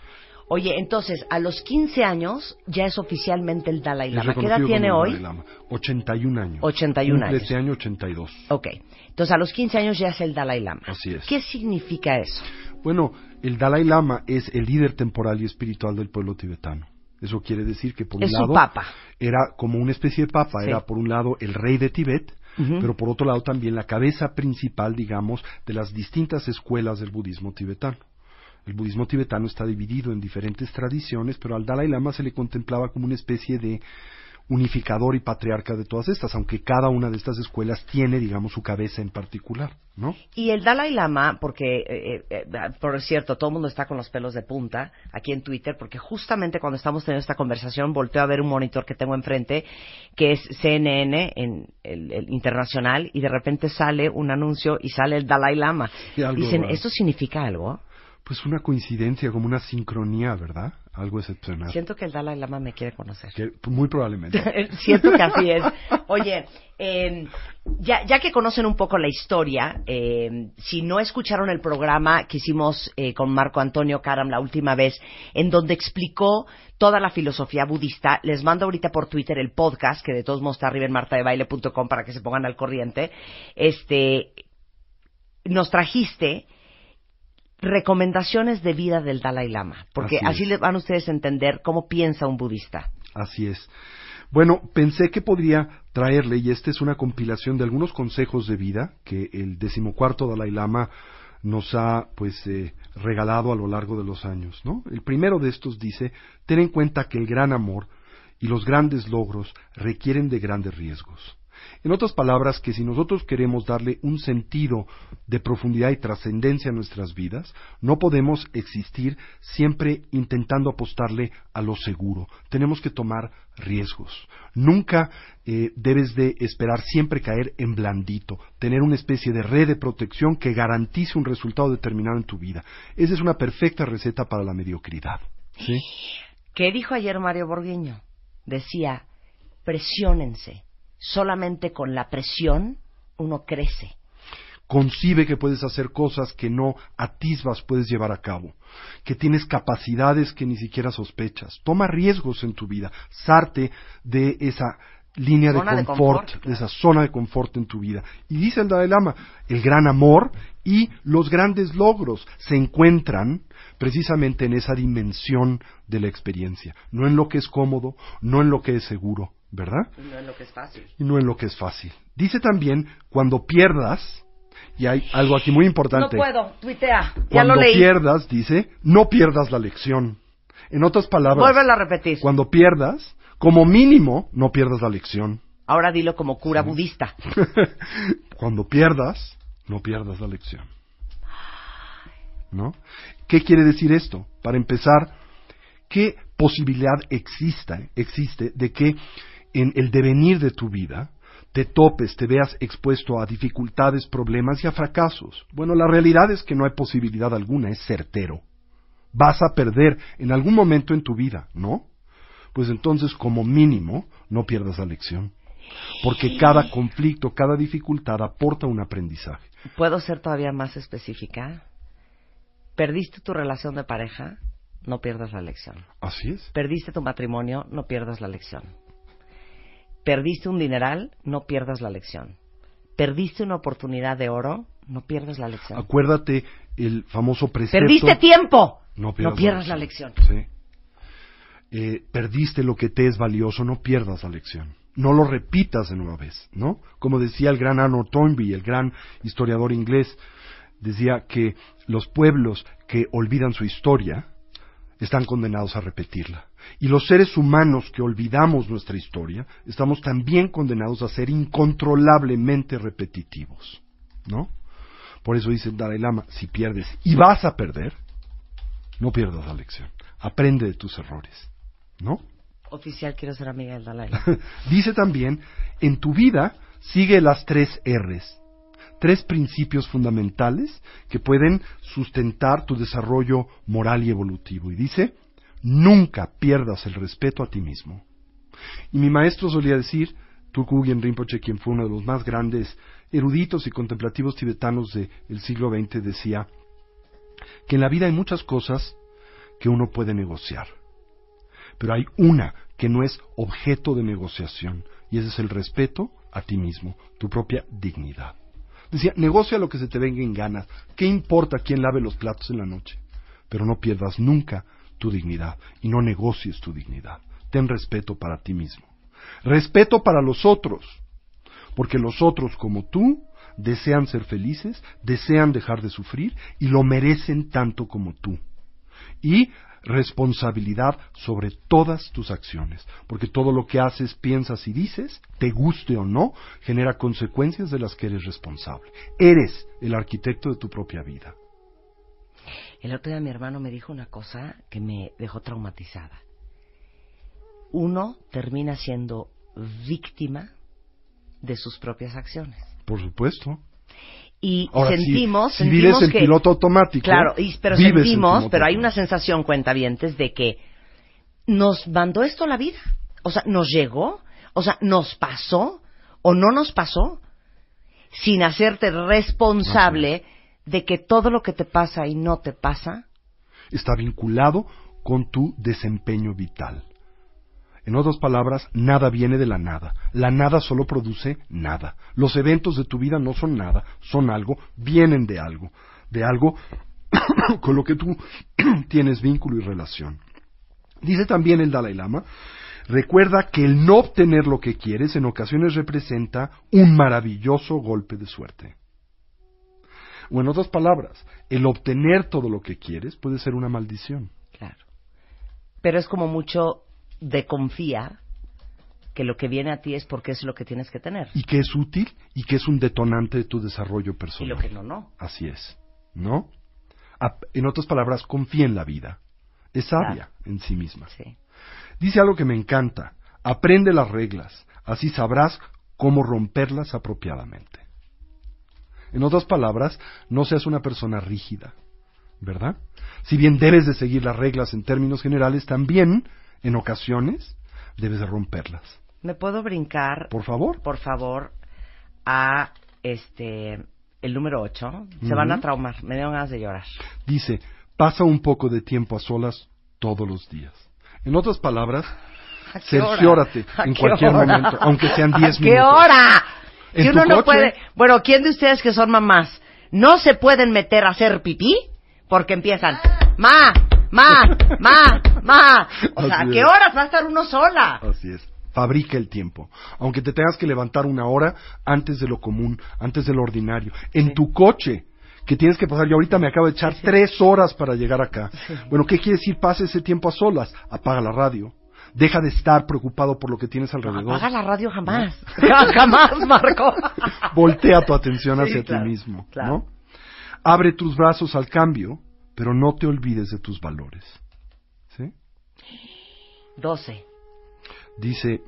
Oye, entonces, a los 15 años ya es oficialmente el Dalai Lama. ¿Qué edad tiene hoy? Dalai Lama. 81 años. 81 Cumple años. este año 82. Ok. Entonces, a los 15 años ya es el Dalai Lama. Así es. ¿Qué significa eso? Bueno, el Dalai Lama es el líder temporal y espiritual del pueblo tibetano. Eso quiere decir que por Es un lado papa. era como una especie de papa, Sí. era por un lado el rey de Tibet, pero por otro lado también la cabeza principal, digamos, de las distintas escuelas del budismo tibetano. El budismo tibetano está dividido en diferentes tradiciones, pero al Dalai Lama se le contemplaba como una especie de unificador y patriarca de todas estas, aunque cada una de estas escuelas tiene, digamos, su cabeza en particular, ¿no? Y el Dalai Lama, porque, eh, eh, eh, por cierto, todo el mundo está con los pelos de punta aquí en Twitter, porque justamente cuando estamos teniendo esta conversación, volteo a ver un monitor que tengo enfrente, que es CNN en el, el internacional, y de repente sale un anuncio y sale el Dalai Lama. Dicen. ¿esto significa algo? Pues una coincidencia, como una sincronía, ¿verdad? Algo excepcional. Siento que el Dalai Lama me quiere conocer. Que- muy probablemente. [LAUGHS] Siento que así es. Oye, eh, ya, ya que conocen un poco la historia, eh, si no escucharon el programa que hicimos eh, con Marco Antonio Karam la última vez, en donde explicó toda la filosofía budista, les mando ahorita por Twitter el podcast, que de todos modos está arriba en martadebaile.com para que se pongan al corriente. Este, nos trajiste recomendaciones de vida del Dalai Lama, porque Así así, es. les van ustedes a entender cómo piensa un budista. Así es. Bueno, pensé que podría traerle, y esta es una compilación de algunos consejos de vida que el decimocuarto Dalai Lama nos ha, pues, eh, regalado a lo largo de los años, ¿no? El primero de estos dice, ten en cuenta que el gran amor y los grandes logros requieren de grandes riesgos. En otras palabras, que si nosotros queremos darle un sentido de profundidad y trascendencia a nuestras vidas, no podemos existir siempre intentando apostarle a lo seguro. Tenemos que tomar riesgos. Nunca eh, debes de esperar siempre caer en blandito, tener una especie de red de protección que garantice un resultado determinado en tu vida. Esa es una perfecta receta para la mediocridad. ¿sí? ¿Qué dijo ayer Mario Borguiño? Decía, presiónense. Solamente con la presión uno crece. concibe que puedes hacer cosas que no atisbas puedes llevar a cabo, que tienes capacidades que ni siquiera sospechas. Toma riesgos en tu vida, sarte de esa línea de de confort, confort, de esa zona de confort en tu vida. Y dice el Dalai Lama, el gran amor y los grandes logros se encuentran precisamente en esa dimensión de la experiencia, no en lo que es cómodo, no en lo que es seguro, ¿verdad? No es lo que es fácil. y no en lo que es fácil. Dice también, cuando pierdas, y hay algo aquí muy No importante, puedo, tuitea. Ya cuando lo leí. pierdas, dice, no pierdas la lección. En otras palabras, Vuélvelo a repetir. cuando pierdas, como mínimo, no pierdas la lección. Ahora dilo como cura budista. [LAUGHS] cuando pierdas, no pierdas la lección. ¿No? ¿Qué quiere decir esto? Para empezar, ¿qué posibilidad existe, existe de que en el devenir de tu vida te topes, te veas expuesto a dificultades, problemas y a fracasos? Bueno, la realidad es que no hay posibilidad alguna, es certero. Vas a perder en algún momento en tu vida, ¿no? Pues entonces, como mínimo, no pierdas la lección. Porque cada conflicto, cada dificultad aporta un aprendizaje. ¿Puedo ser todavía más específica? Perdiste tu relación de pareja, no pierdas la lección. Así es. Perdiste tu matrimonio, no pierdas la lección. Perdiste un dineral, no pierdas la lección. Perdiste una oportunidad de oro, no pierdas la lección. Acuérdate el famoso precepto. Perdiste tiempo, No no pierdas, la lección. Sí. Eh, perdiste lo que te es valioso, no pierdas la lección. no lo repitas de nueva vez, ¿no? Como decía el gran Arnold Toynbee, el gran historiador inglés, decía que los pueblos que olvidan su historia están condenados a repetirla. Y los seres humanos que olvidamos nuestra historia estamos también condenados a ser incontrolablemente repetitivos, ¿no? Por eso dice el Dalai Lama, si pierdes y vas a perder, no pierdas la lección. Aprende de tus errores, ¿no? Oficial, quiero ser amiga del Dalai Lama. [LAUGHS] Dice también, en tu vida sigue las tres R's, tres principios fundamentales que pueden sustentar tu desarrollo moral y evolutivo. Y dice, nunca pierdas el respeto a ti mismo. Y mi maestro solía decir, Tulku Rinpoche, quien fue uno de los más grandes eruditos y contemplativos tibetanos del siglo XX, decía que en la vida hay muchas cosas que uno puede negociar pero hay una que no es objeto de negociación, y ese es el respeto a ti mismo, tu propia dignidad. Decía, negocia lo que se te venga en ganas, ¿qué importa quién lave los platos en la noche? Pero no pierdas nunca tu dignidad y no negocies tu dignidad. Ten respeto para ti mismo. Respeto para los otros, porque los otros como tú desean ser felices, desean dejar de sufrir y lo merecen tanto como tú. Y responsabilidad sobre todas tus acciones, porque todo lo que haces, piensas y dices, te guste o no, genera consecuencias de las que eres responsable. Eres el arquitecto de tu propia vida. El otro día mi hermano me dijo una cosa que me dejó traumatizada. Uno termina siendo víctima de sus propias acciones. Por supuesto y sentimos, si, vives en piloto automático, claro, pero sentimos, pero hay una sensación cuentavientes de que nos mandó esto la vida, o sea, nos llegó, o sea, nos pasó o no nos pasó, sin hacerte responsable de que todo lo que te pasa y no te pasa está vinculado con tu desempeño vital. En otras palabras, nada viene de la nada. La nada solo produce nada. Los eventos de tu vida no son nada, son algo, vienen de algo, de algo [COUGHS] con lo que tú [COUGHS] tienes vínculo y relación. Dice también el Dalai Lama, recuerda que el no obtener lo que quieres en ocasiones representa un maravilloso golpe de suerte. O en otras palabras, el obtener todo lo que quieres puede ser una maldición. Claro. Pero es como mucho de confía que lo que viene a ti es porque es lo que tienes que tener. Y que es útil y que es un detonante de tu desarrollo personal. Y lo que no, no. Así es. ¿No? En otras palabras, confía en la vida. Es sabia en sí misma. Sí. Dice algo que me encanta. Aprende las reglas. Así sabrás cómo romperlas apropiadamente. En otras palabras, no seas una persona rígida. ¿Verdad? Si bien debes de seguir las reglas en términos generales, también en ocasiones debes de romperlas. ¿Me puedo brincar? Por favor. Por favor, a este el número 8. Se van a traumar, me dan ganas de llorar. Dice, pasa un poco de tiempo a solas todos los días. En otras palabras, cerciórate en cualquier momento, aunque sean 10 minutos. ¿Qué hora? Si uno no puede... Bueno, ¿quién de ustedes que son mamás no se pueden meter a hacer pipí? Porque empiezan, ma, ma, ma, ma. O sea, ¿a qué horas va a estar uno sola? Así es. Fabrica el tiempo. Aunque te tengas que levantar una hora antes de lo común, antes de lo ordinario. En tu coche, que tienes que pasar. Yo ahorita me acabo de echar tres horas para llegar acá. Bueno, ¿qué quiere decir? Pase ese tiempo a solas. Apaga la radio. Deja de estar preocupado por lo que tienes alrededor. apaga la radio jamás. [LAUGHS] jamás, Marco. [LAUGHS] Voltea tu atención hacia ti mismo. ¿no? Abre tus brazos al cambio pero no te olvides de tus valores. ¿Sí? 12. Dice,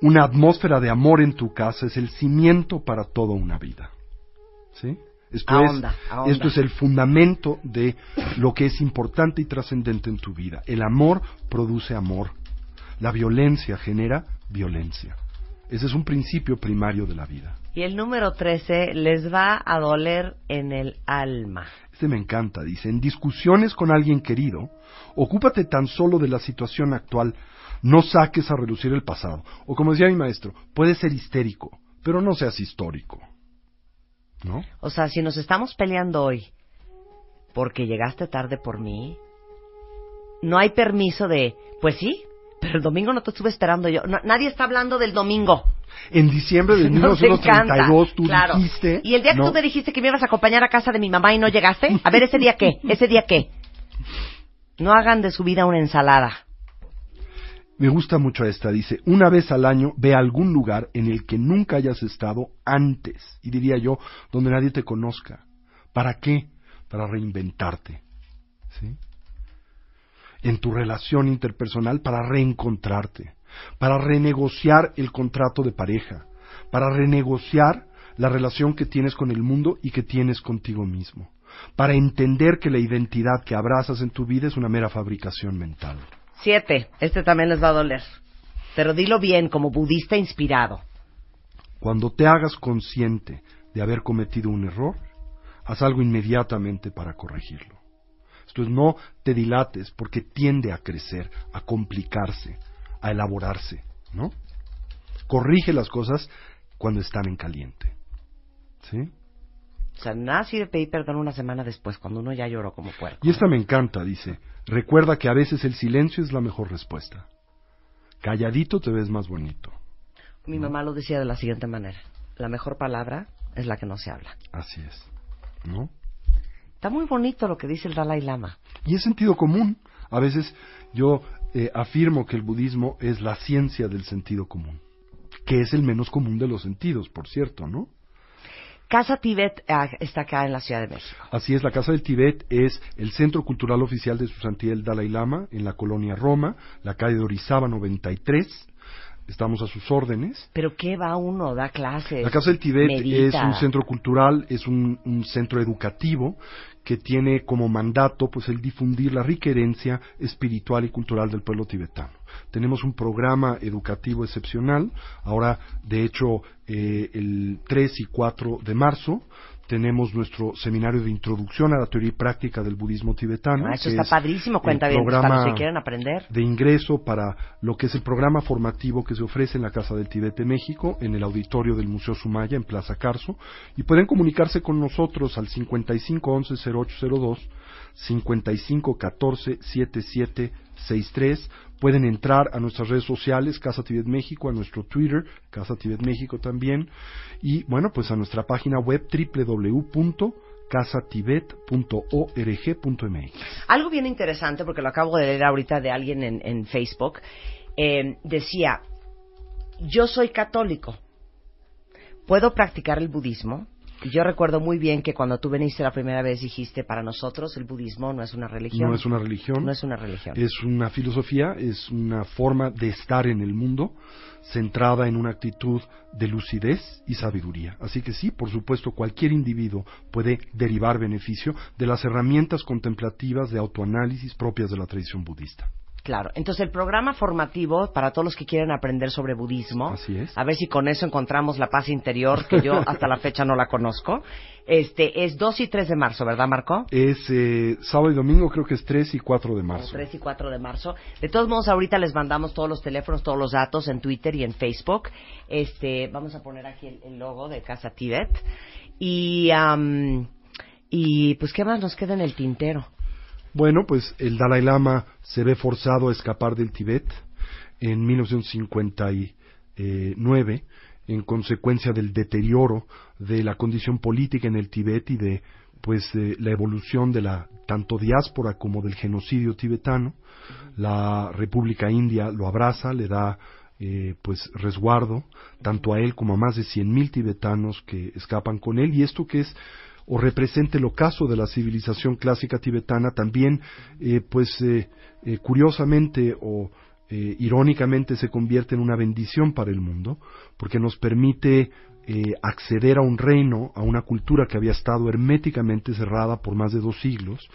una atmósfera de amor en tu casa es el cimiento para toda una vida. ¿Sí? Esto, es, esto es el fundamento de lo que es importante y trascendente en tu vida. El amor produce amor. La violencia genera violencia. Ese es un principio primario de la vida. Y el número 13 les va a doler en el alma. Este me encanta, dice, en discusiones con alguien querido, ocúpate tan solo de la situación actual, no saques a relucir el pasado. O como decía mi maestro, puedes ser histérico, pero no seas histórico. ¿No? O sea, si nos estamos peleando hoy porque llegaste tarde por mí, no hay permiso de, pues sí, Pero el domingo no te estuve esperando yo. No, nadie está hablando del domingo. En diciembre de [LAUGHS] Nos encanta. 1932 tú Claro. dijiste... Y el día que ¿no? tú me dijiste que me ibas a acompañar a casa de mi mamá y no llegaste, a ver, ¿ese día qué? ¿Ese día qué? No hagan de su vida una ensalada. Me gusta mucho esta, dice, una vez al año ve a algún lugar en el que nunca hayas estado antes, y diría yo, donde nadie te conozca. ¿Para qué? Para reinventarte. ¿Sí? En tu relación interpersonal, para reencontrarte, para renegociar el contrato de pareja, para renegociar la relación que tienes con el mundo y que tienes contigo mismo, para entender que la identidad que abrazas en tu vida es una mera fabricación mental. Siete. Este también les va a doler. Pero dilo bien, como budista inspirado. Cuando te hagas consciente de haber cometido un error, haz algo inmediatamente para corregirlo. Esto es, no te dilates porque tiende a crecer, a complicarse, a elaborarse, ¿no? Corrige las cosas cuando están en caliente. ¿Sí? O sea, nada sirve pedir perdón una semana después, cuando uno ya lloró como puerco. Y esta me encanta, dice. Recuerda que a veces el silencio es la mejor respuesta. Calladito te ves más bonito. Mi mamá lo decía de la siguiente manera. La mejor palabra es la que no se habla. Así es. ¿No? Está muy bonito lo que dice el Dalai Lama. Y es sentido común. A veces yo eh, afirmo que el budismo es la ciencia del sentido común, que es el menos común de los sentidos, por cierto, ¿no? Casa Tibet ah, está acá en la Ciudad de México. Así es, la Casa del Tibet es el centro cultural oficial de su santidad el Dalai Lama en la colonia Roma, la calle de Orizaba 93. Estamos a sus órdenes. Pero ¿qué va uno? Da clases. La Casa del Tibet medita. es un centro cultural, es un, un centro educativo que tiene como mandato pues el difundir la rica herencia espiritual y cultural del pueblo tibetano. Tenemos un programa educativo excepcional. Ahora, de hecho, eh, el 3 y 4 de marzo tenemos nuestro seminario de introducción a la teoría y práctica del budismo tibetano. Ah, eso está es padrísimo, cuenta bien, para programa los que quieren aprender. de ingreso para lo que es el programa formativo que se ofrece en la Casa del Tibet de México, en el auditorio del Museo Sumaya, en Plaza Carso, y pueden comunicarse con nosotros al 5511-0802, 5514-7763, pueden entrar a nuestras redes sociales, Casa Tibet México, a nuestro Twitter, Casa Tibet México también, y bueno, pues a nuestra página web www.casatibet.org.mx. Algo bien interesante, porque lo acabo de leer ahorita de alguien en, en Facebook, eh, decía, yo soy católico, ¿puedo practicar el budismo? Yo recuerdo muy bien que cuando tú viniste la primera vez dijiste, para nosotros el budismo no es una religión. No es una religión. No es una religión. Es una filosofía, es una forma de estar en el mundo centrada en una actitud de lucidez y sabiduría. Así que sí, por supuesto, cualquier individuo puede derivar beneficio de las herramientas contemplativas de autoanálisis propias de la tradición budista. Claro. Entonces, el programa formativo para todos los que quieren aprender sobre budismo, Así es. a ver si con eso encontramos la paz interior, que yo [LAUGHS] hasta la fecha no la conozco, este, es 2 y 3 de marzo, ¿verdad, Marco? Es eh, sábado y domingo, creo que es 3 y 4 de marzo. 3 y 4 de marzo. De todos modos, ahorita les mandamos todos los teléfonos, todos los datos en Twitter y en Facebook. Este, vamos a poner aquí el, el logo de Casa Tibet. Y, am, y pues, ¿qué más nos queda en el tintero? Bueno, pues el Dalai Lama se ve forzado a escapar del Tíbet en 1959 en consecuencia del deterioro de la condición política en el Tíbet y de pues eh, la evolución de la tanto diáspora como del genocidio tibetano. La República India lo abraza, le da eh, pues resguardo tanto a él como a más de 100.000 tibetanos que escapan con él y esto que es o representa el ocaso de la civilización clásica tibetana también eh, pues eh, eh, curiosamente o irónicamente se convierte en una bendición para el mundo porque nos permite acceder a un reino, a una cultura que había estado herméticamente cerrada por más de dos siglos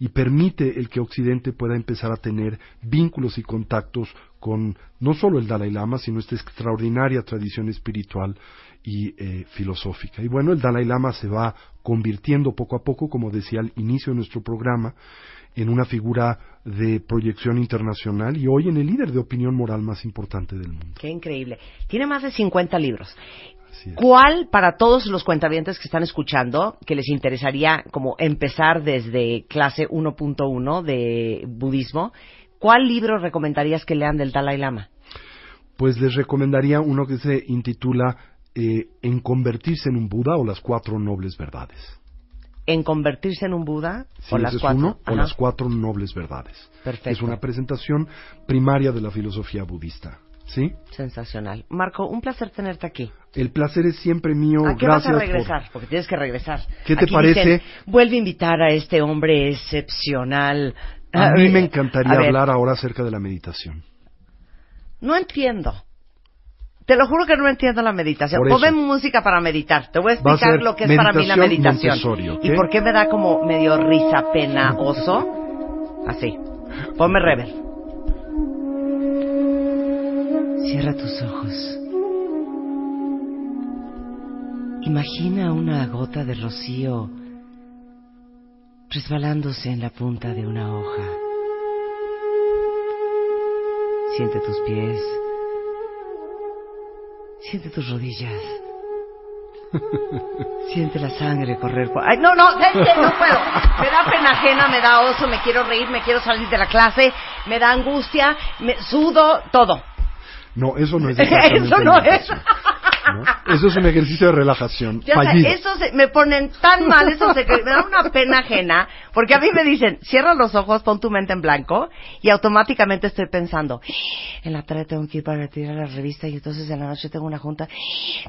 y permite el que Occidente pueda empezar a tener vínculos y contactos con no solo el Dalai Lama, sino esta extraordinaria tradición espiritual y eh, filosófica. Y bueno, el Dalai Lama se va convirtiendo poco a poco, como decía al inicio de nuestro programa, en una figura de proyección internacional y hoy en el líder de opinión moral más importante del mundo. Qué increíble. Tiene más de 50 libros. ¿Cuál para todos los cuentavientes que están escuchando, que les interesaría como empezar desde clase 1.1 de budismo, ¿cuál libro recomendarías que lean del Dalai Lama? Pues les recomendaría uno que se intitula eh, En convertirse en un Buda o las cuatro nobles verdades. ¿En convertirse en un Buda? Sí, o las cuatro. uno, o las cuatro nobles verdades. Perfecto. Es una presentación primaria de la filosofía budista. ¿Sí? Sensacional. Marco, un placer tenerte aquí. El placer es siempre mío. ¿A qué vas Gracias a por- regresar? Porque tienes que regresar. ¿Qué te Aquí parece? dicen, Vuelve a invitar a este hombre excepcional. A mí me encantaría a hablar ahora acerca de la meditación. No entiendo. Te lo juro que no entiendo la meditación. Ponme música para meditar. Te voy a explicar lo que es para mí la meditación. Y por qué me da como medio risa, pena, oso. Así. Ponme rever. Cierra tus ojos. Imagina una gota de rocío resbalándose en la punta de una hoja. Siente tus pies. Siente tus rodillas. [LAUGHS] Siente la sangre correr por... ¡Ay, no, no! ¿sabes qué? No puedo. Me da pena ajena, me da oso, me quiero reír, me quiero salir de la clase, me da angustia, me sudo, todo. No, eso no es [LAUGHS] Eso no es. Eso es un ejercicio de relajación. Ya fallido. eso se- me ponen tan mal, eso se, me da una pena ajena, porque a mí me dicen, cierra los ojos, pon tu mente en blanco, y automáticamente estoy pensando, en la tarde tengo que ir para retirar la revista, y entonces en la noche tengo una junta,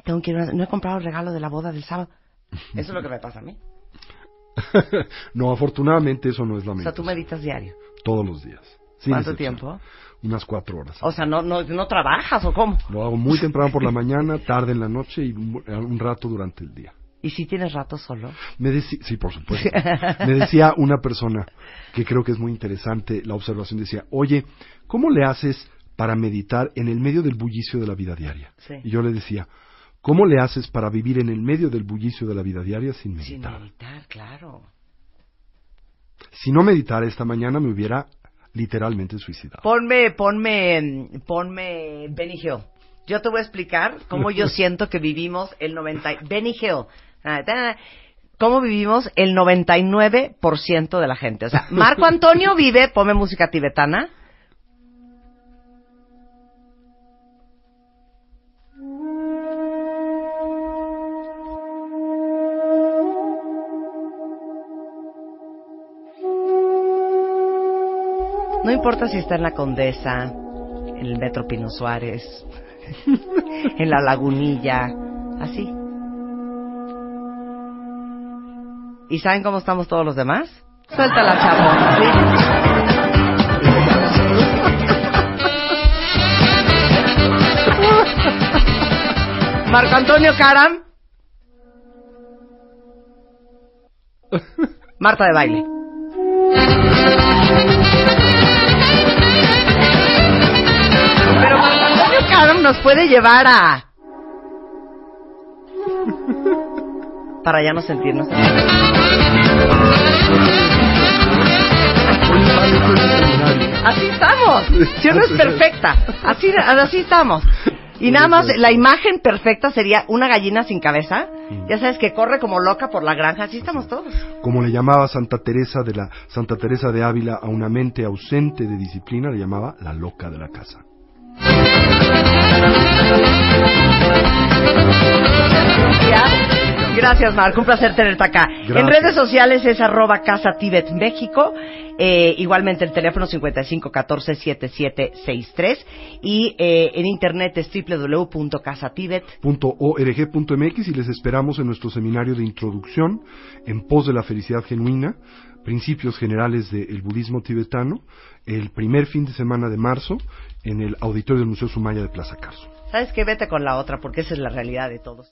tengo que ir, a una- no he comprado el regalo de la boda del sábado. Eso es lo que me pasa a mí. [LAUGHS] no, afortunadamente eso no es la O sea, tú meditas diario. Todos los días. ¿Cuánto tiempo? Unas cuatro horas. O sea, no, no, no trabajas, ¿o cómo? Lo hago muy temprano por la [LAUGHS] mañana, tarde en la noche y un un rato durante el día. ¿Y si tienes rato solo? Me sí, por supuesto. [LAUGHS] Me decía una persona que creo que es muy interesante la observación, decía, oye, ¿cómo le haces para meditar en el medio del bullicio de la vida diaria? Sí. Y yo le decía, ¿cómo le haces para vivir en el medio del bullicio de la vida diaria sin Sin meditar? meditar, claro. Si no meditara esta mañana me hubiera literalmente suicidado. Ponme, ponme, ponme Benny Hill. Yo te voy a explicar cómo yo [LAUGHS] siento que vivimos el 90... y- Benny Hill. Ah, Cómo vivimos el 99% de la gente. O sea, Marco Antonio vive, ponme música tibetana. No importa si está en la Condesa, en el Metro Pino Suárez, [LAUGHS] en la Lagunilla, así. ¿Y saben cómo estamos todos los demás? Suéltala, chavo. ¿sí? [LAUGHS] Marco Antonio Caram. [LAUGHS] Marta de baile. Nos puede llevar a... [LAUGHS] Para ya no sentirnos... Así estamos. Si no es perfecta. Así, así estamos. Y nada más, la imagen perfecta sería una gallina sin cabeza. Ya sabes que corre como loca por la granja. Así estamos todos. Como le llamaba Santa Teresa de la Santa Teresa de Ávila a una mente ausente de disciplina, le llamaba la loca de la casa. Gracias. Marco. Un placer tenerte acá. Gracias. En redes sociales es arroba Casa Tibet México. Eh, igualmente el teléfono 5514-7763. Y eh, en internet es www.casatibet. .org.mx y les esperamos en nuestro seminario de introducción en pos de la felicidad genuina, principios generales del budismo tibetano, el primer fin de semana de marzo en el auditorio del Museo Sumaya de Plaza Carso. ¿Sabes qué? Vete con la otra porque esa es la realidad de todos.